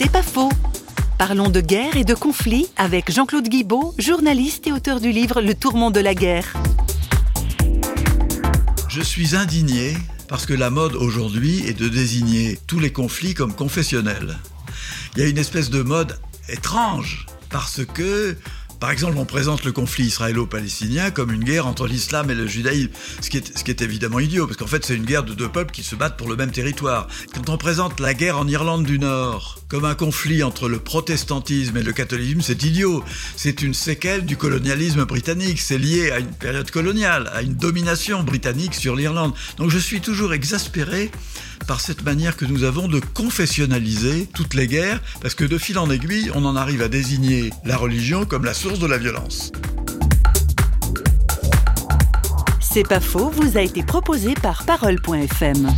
C'est pas faux. Parlons de guerre et de conflits avec Jean-Claude Guibaud, journaliste et auteur du livre Le tourment de la guerre. Je suis indigné parce que la mode aujourd'hui est de désigner tous les conflits comme confessionnels. Il y a une espèce de mode étrange parce que par exemple, on présente le conflit israélo-palestinien comme une guerre entre l'islam et le judaïsme, ce qui, est, évidemment idiot, parce qu'en fait c'est une guerre de deux peuples qui se battent pour le même territoire. Quand on présente la guerre en Irlande du Nord comme un conflit entre le protestantisme et le catholicisme, c'est idiot. C'est une séquelle du colonialisme britannique, c'est lié à une période coloniale, à une domination britannique sur l'Irlande. Donc je suis toujours exaspéré par cette manière que nous avons de confessionnaliser toutes les guerres, parce que de fil en aiguille, on en arrive à désigner la religion comme la source de la violence. C'est pas faux, vous a été proposé par Parole.fm.